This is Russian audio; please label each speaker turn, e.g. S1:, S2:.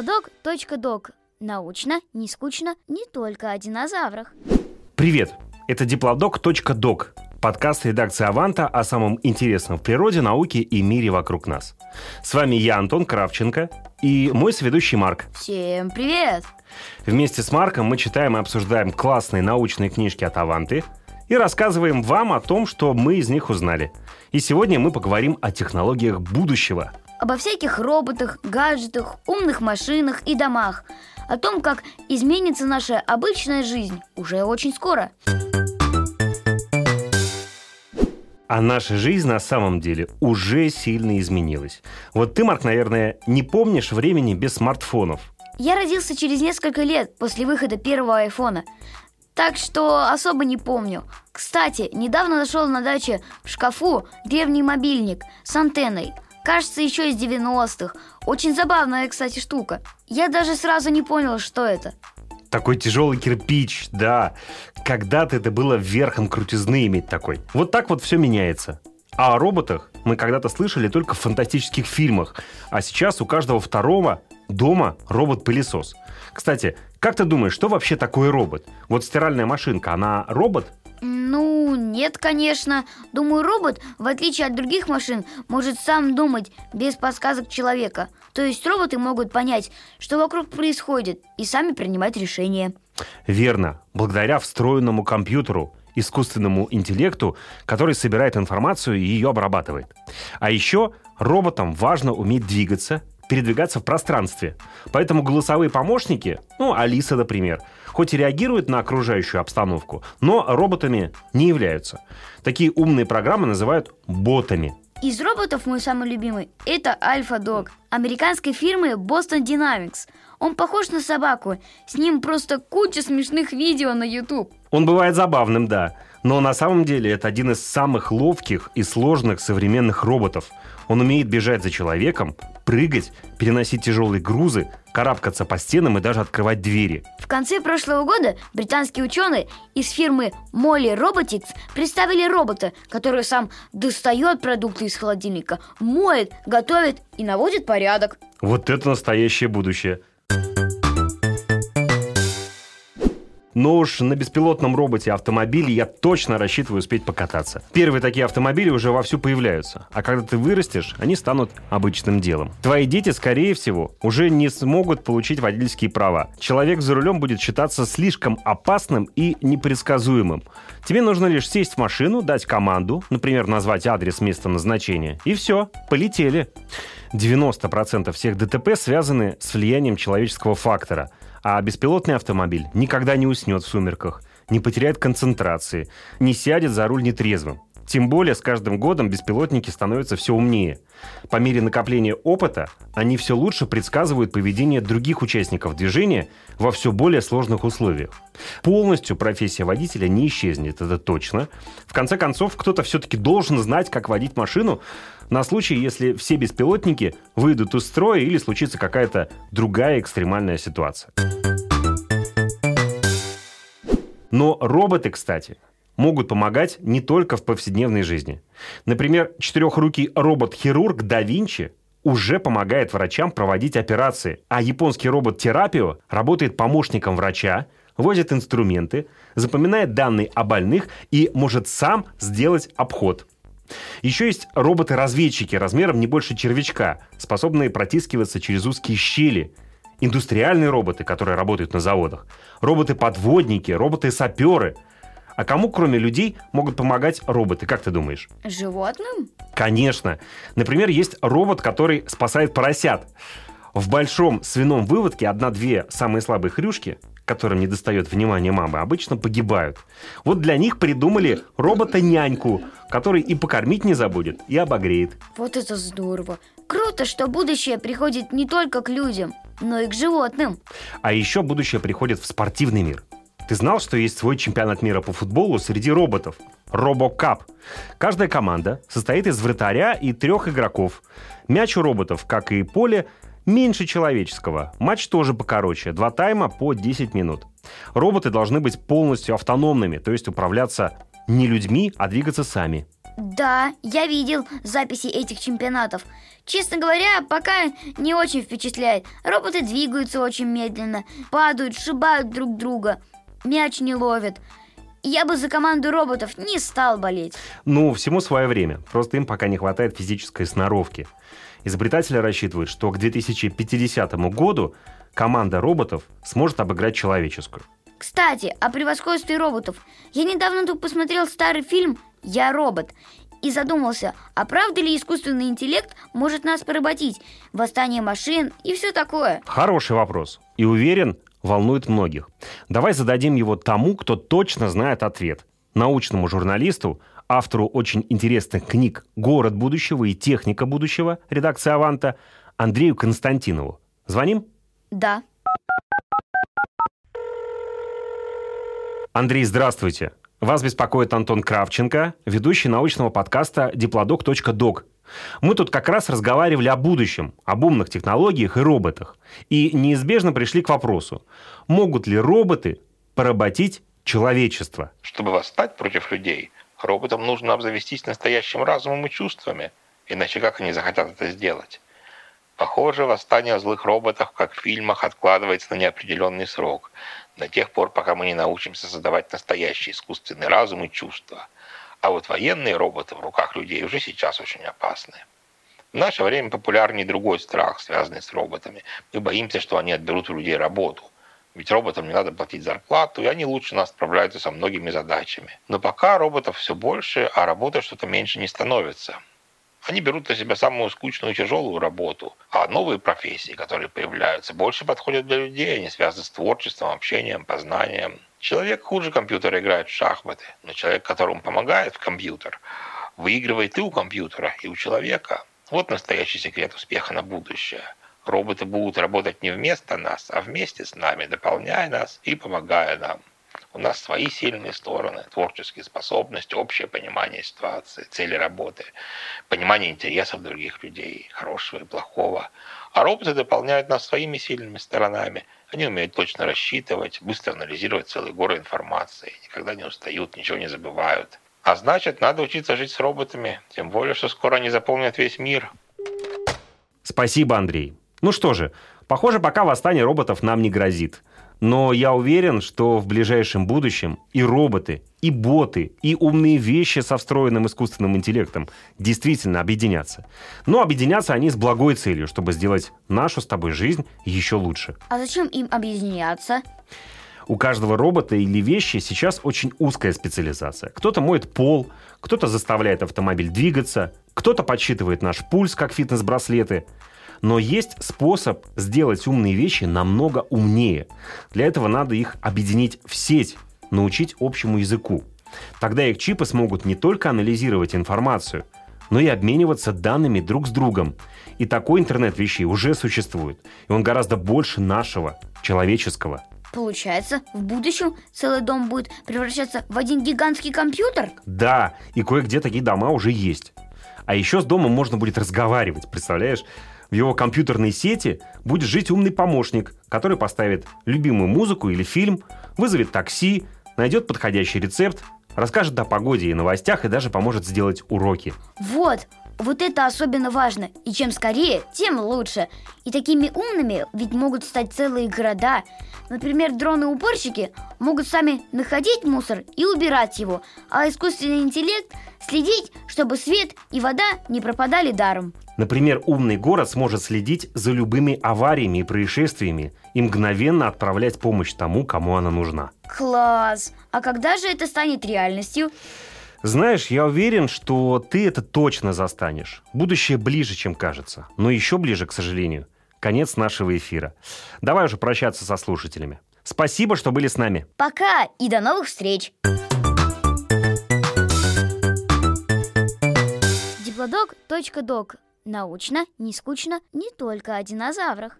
S1: Диплодок.док. Научно, не скучно, не только о динозаврах.
S2: Привет! Это диплодок.док, подкаст редакции «Аванта» о самом интересном в природе, науке и мире вокруг нас. С вами я, Антон Кравченко, и мой соведущий Марк.
S1: Всем привет!
S2: Вместе с Марком мы читаем и обсуждаем классные научные книжки от «Аванты» и рассказываем вам о том, что мы из них узнали. И сегодня мы поговорим о технологиях будущего.
S1: Обо всяких роботах, гаджетах, умных машинах и домах. О том, как изменится наша обычная жизнь уже очень скоро.
S2: А наша жизнь на самом деле уже сильно изменилась. Вот ты, Марк, наверное, не помнишь времени без смартфонов.
S1: Я родился через несколько лет после выхода первого айфона. Так что особо не помню. Кстати, недавно нашел на даче в шкафу древний мобильник с антенной. Кажется, еще из 90-х. Очень забавная, кстати, штука. Я даже сразу не понял, что это.
S2: Такой тяжелый кирпич, да. Когда-то это было верхом крутизны иметь такой. Вот так вот все меняется. А о роботах мы когда-то слышали только в фантастических фильмах. А сейчас у каждого второго дома робот-пылесос. Кстати, как ты думаешь, что вообще такое робот? Вот стиральная машинка, она робот?
S1: Ну, нет, конечно. Думаю, робот, в отличие от других машин, может сам думать без подсказок человека. То есть роботы могут понять, что вокруг происходит, и сами принимать решения.
S2: Верно. Благодаря встроенному компьютеру, искусственному интеллекту, который собирает информацию и ее обрабатывает. А еще роботам важно уметь двигаться, передвигаться в пространстве. Поэтому голосовые помощники, ну, Алиса, например, хоть и реагируют на окружающую обстановку, но роботами не являются. Такие умные программы называют ботами.
S1: Из роботов мой самый любимый – это Альфа-Дог американской фирмы Boston Dynamics. Он похож на собаку. С ним просто куча смешных видео на YouTube.
S2: Он бывает забавным, да. Но на самом деле это один из самых ловких и сложных современных роботов. Он умеет бежать за человеком, прыгать, переносить тяжелые грузы, карабкаться по стенам и даже открывать двери.
S1: В конце прошлого года британские ученые из фирмы Molly Robotics представили робота, который сам достает продукты из холодильника, моет, готовит и наводит порядок.
S2: Вот это настоящее будущее. Но уж на беспилотном роботе автомобиле я точно рассчитываю успеть покататься. Первые такие автомобили уже вовсю появляются, а когда ты вырастешь, они станут обычным делом. Твои дети, скорее всего, уже не смогут получить водительские права. Человек за рулем будет считаться слишком опасным и непредсказуемым. Тебе нужно лишь сесть в машину, дать команду, например, назвать адрес места назначения, и все, полетели. 90% всех ДТП связаны с влиянием человеческого фактора – а беспилотный автомобиль никогда не уснет в сумерках, не потеряет концентрации, не сядет за руль нетрезвым. Тем более с каждым годом беспилотники становятся все умнее. По мере накопления опыта они все лучше предсказывают поведение других участников движения во все более сложных условиях. Полностью профессия водителя не исчезнет, это точно. В конце концов, кто-то все-таки должен знать, как водить машину на случай, если все беспилотники выйдут из строя или случится какая-то другая экстремальная ситуация. Но роботы, кстати, могут помогать не только в повседневной жизни. Например, четырехрукий робот-хирург да Винчи уже помогает врачам проводить операции, а японский робот Терапио работает помощником врача, возит инструменты, запоминает данные о больных и может сам сделать обход. Еще есть роботы-разведчики размером не больше червячка, способные протискиваться через узкие щели – индустриальные роботы, которые работают на заводах, роботы-подводники, роботы-саперы. А кому, кроме людей, могут помогать роботы, как ты думаешь?
S1: Животным?
S2: Конечно. Например, есть робот, который спасает поросят. В большом свином выводке одна-две самые слабые хрюшки, которым не достает внимания мамы, обычно погибают. Вот для них придумали робота-няньку, который и покормить не забудет, и обогреет.
S1: Вот это здорово. Круто, что будущее приходит не только к людям, но и к животным.
S2: А еще будущее приходит в спортивный мир. Ты знал, что есть свой чемпионат мира по футболу среди роботов? Робокап. Каждая команда состоит из вратаря и трех игроков. Мяч у роботов, как и поле, меньше человеческого. Матч тоже покороче. Два тайма по 10 минут. Роботы должны быть полностью автономными, то есть управляться не людьми, а двигаться сами.
S1: Да, я видел записи этих чемпионатов. Честно говоря, пока не очень впечатляет. Роботы двигаются очень медленно, падают, сшибают друг друга, мяч не ловят. Я бы за команду роботов не стал болеть.
S2: Ну, всему свое время. Просто им пока не хватает физической сноровки. Изобретатели рассчитывают, что к 2050 году команда роботов сможет обыграть человеческую.
S1: Кстати, о превосходстве роботов. Я недавно тут посмотрел старый фильм «Я робот» и задумался, а правда ли искусственный интеллект может нас поработить? Восстание машин и все такое.
S2: Хороший вопрос. И уверен, волнует многих. Давай зададим его тому, кто точно знает ответ. Научному журналисту, автору очень интересных книг «Город будущего» и «Техника будущего» редакции «Аванта» Андрею Константинову. Звоним?
S1: Да.
S2: Андрей, здравствуйте. Вас беспокоит Антон Кравченко, ведущий научного подкаста diplodok.dog. Мы тут как раз разговаривали о будущем, об умных технологиях и роботах. И неизбежно пришли к вопросу, могут ли роботы поработить человечество?
S3: Чтобы восстать против людей, роботам нужно обзавестись настоящим разумом и чувствами, иначе как они захотят это сделать? Похоже, восстание злых роботов, как в фильмах, откладывается на неопределенный срок, до тех пор, пока мы не научимся создавать настоящий искусственный разум и чувства. А вот военные роботы в руках людей уже сейчас очень опасны. В наше время популярнее другой страх, связанный с роботами. Мы боимся, что они отберут у людей работу. Ведь роботам не надо платить зарплату, и они лучше нас справляются со многими задачами. Но пока роботов все больше, а работы что-то меньше не становится. Они берут на себя самую скучную и тяжелую работу, а новые профессии, которые появляются, больше подходят для людей, они связаны с творчеством, общением, познанием. Человек хуже компьютера играет в шахматы, но человек, которому помогает в компьютер, выигрывает и у компьютера, и у человека. Вот настоящий секрет успеха на будущее. Роботы будут работать не вместо нас, а вместе с нами, дополняя нас и помогая нам. У нас свои сильные стороны, творческие способности, общее понимание ситуации, цели работы, понимание интересов других людей, хорошего и плохого. А роботы дополняют нас своими сильными сторонами. Они умеют точно рассчитывать, быстро анализировать целый город информации, никогда не устают, ничего не забывают. А значит, надо учиться жить с роботами, тем более, что скоро они заполнят весь мир.
S2: Спасибо, Андрей. Ну что же, похоже, пока восстание роботов нам не грозит. Но я уверен, что в ближайшем будущем и роботы, и боты, и умные вещи со встроенным искусственным интеллектом действительно объединятся. Но объединятся они с благой целью, чтобы сделать нашу с тобой жизнь еще лучше.
S1: А зачем им объединяться?
S2: У каждого робота или вещи сейчас очень узкая специализация. Кто-то моет пол, кто-то заставляет автомобиль двигаться, кто-то подсчитывает наш пульс, как фитнес-браслеты – но есть способ сделать умные вещи намного умнее. Для этого надо их объединить в сеть, научить общему языку. Тогда их чипы смогут не только анализировать информацию, но и обмениваться данными друг с другом. И такой интернет вещей уже существует. И он гораздо больше нашего, человеческого.
S1: Получается, в будущем целый дом будет превращаться в один гигантский компьютер?
S2: Да, и кое-где такие дома уже есть. А еще с домом можно будет разговаривать, представляешь? В его компьютерной сети будет жить умный помощник, который поставит любимую музыку или фильм, вызовет такси, найдет подходящий рецепт, расскажет о погоде и новостях и даже поможет сделать уроки.
S1: Вот, вот это особенно важно. И чем скорее, тем лучше. И такими умными ведь могут стать целые города. Например, дроны-уборщики могут сами находить мусор и убирать его, а искусственный интеллект следить, чтобы свет и вода не пропадали даром.
S2: Например, умный город сможет следить за любыми авариями и происшествиями и мгновенно отправлять помощь тому, кому она нужна.
S1: Класс! А когда же это станет реальностью?
S2: Знаешь, я уверен, что ты это точно застанешь. Будущее ближе, чем кажется. Но еще ближе, к сожалению. Конец нашего эфира. Давай уже прощаться со слушателями. Спасибо, что были с нами.
S1: Пока и до новых встреч! Диплодок.док Научно, не скучно, не только о динозаврах.